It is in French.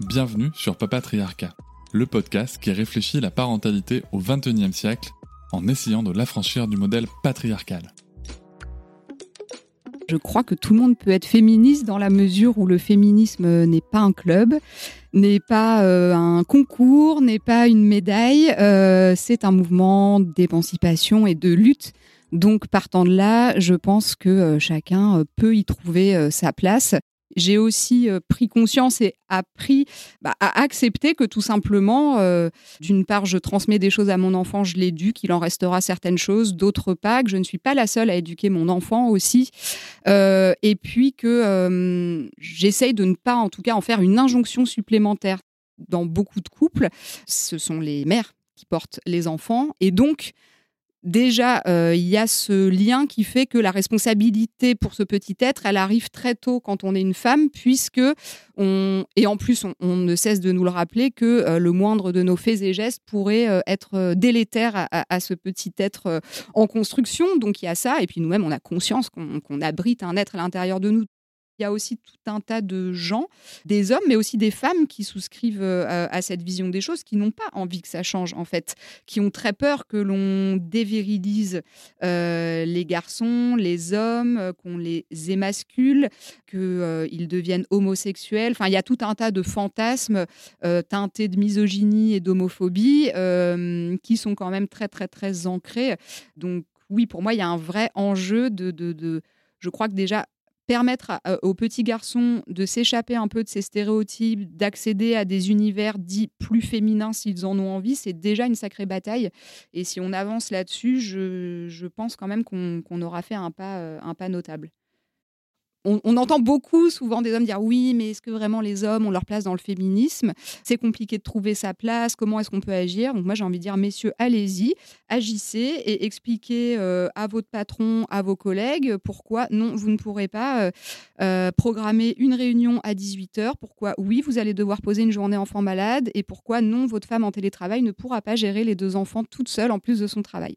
Bienvenue sur Papatriarcat, le podcast qui réfléchit la parentalité au XXIe siècle en essayant de l'affranchir du modèle patriarcal. Je crois que tout le monde peut être féministe dans la mesure où le féminisme n'est pas un club, n'est pas euh, un concours, n'est pas une médaille. Euh, c'est un mouvement d'émancipation et de lutte. Donc partant de là, je pense que euh, chacun peut y trouver sa place j'ai aussi euh, pris conscience et appris bah, à accepter que tout simplement, euh, d'une part, je transmets des choses à mon enfant, je l'éduque, il en restera certaines choses, d'autre part, que je ne suis pas la seule à éduquer mon enfant aussi, euh, et puis que j'essaye de ne pas, en tout cas, en faire une injonction supplémentaire. Dans beaucoup de couples, ce sont les mères qui portent les enfants, et donc déjà, euh, il y a ce lien qui fait que la responsabilité pour ce petit être, elle arrive très tôt quand on est une femme, puisque on, et en plus, on, ne cesse de nous le rappeler que euh, le moindre de nos faits et gestes pourrait euh, être délétère à, ce petit être en construction. Donc il y a ça, et puis nous-mêmes, on a conscience qu'on abrite un être à l'intérieur de nous il y a aussi tout un tas de gens, des hommes, mais aussi des femmes qui souscrivent euh, à cette vision des choses, qui n'ont pas envie que ça change, en fait, qui ont très peur que l'on dévirilise euh, les garçons, les hommes, euh, qu'on les émascule, qu'ils deviennent homosexuels. Enfin, il y a tout un tas de fantasmes teintés de misogynie et d'homophobie qui sont quand même très, très, très ancrés. Donc, oui, pour moi, il y a un vrai enjeu de je crois que déjà permettre euh, aux petits garçons de s'échapper un peu de ces stéréotypes, d'accéder à des univers dits plus féminins s'ils en ont envie, c'est déjà une sacrée bataille. Et si on avance là-dessus, je, pense quand même qu'on aura fait un pas, euh, un pas notable on, entend beaucoup souvent des hommes dire oui, mais est-ce que vraiment les hommes ont leur place dans le féminisme? C'est compliqué de trouver sa place. Comment est-ce qu'on peut agir? Donc moi j'ai envie de dire messieurs, allez-y, agissez et expliquez euh, à votre patron, à vos collègues pourquoi non, vous ne pourrez pas euh, euh, programmer une réunion à 18h. Pourquoi oui, vous allez devoir poser une journée enfant malade et pourquoi non, votre femme en télétravail ne pourra pas gérer les deux enfants toute seule en plus de son travail.